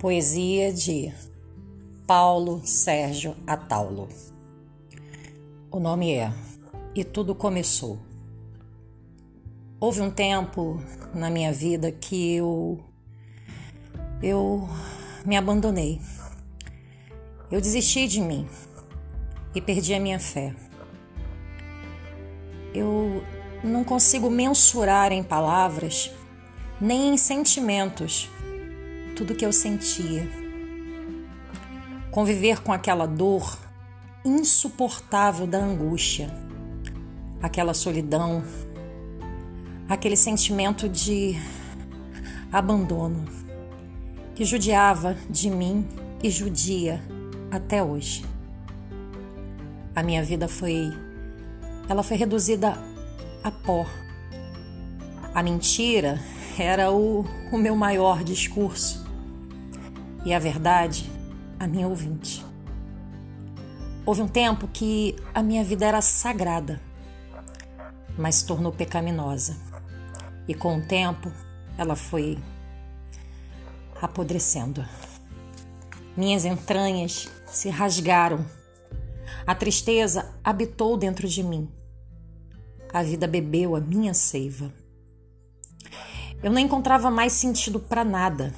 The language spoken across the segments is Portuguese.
Poesia de Paulo Sérgio Ataulo. O nome é E Tudo Começou. Houve um tempo na minha vida que eu eu me abandonei. Eu desisti de mim e perdi a minha fé. Eu não consigo mensurar em palavras nem em sentimentos tudo que eu sentia. Conviver com aquela dor insuportável da angústia, aquela solidão, aquele sentimento de abandono que judiava de mim e judia até hoje. A minha vida foi ela foi reduzida a pó. A mentira era o, o meu maior discurso e a verdade, a minha ouvinte. Houve um tempo que a minha vida era sagrada, mas se tornou pecaminosa. E com o tempo, ela foi apodrecendo. Minhas entranhas se rasgaram. A tristeza habitou dentro de mim. A vida bebeu a minha seiva. Eu não encontrava mais sentido para nada.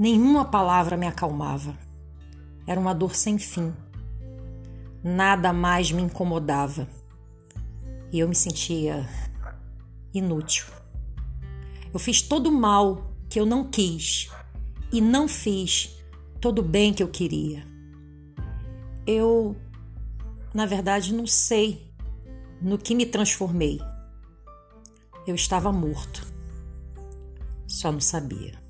Nenhuma palavra me acalmava. Era uma dor sem fim. Nada mais me incomodava. E eu me sentia inútil. Eu fiz todo o mal que eu não quis e não fiz todo o bem que eu queria. Eu, na verdade, não sei no que me transformei. Eu estava morto, só não sabia.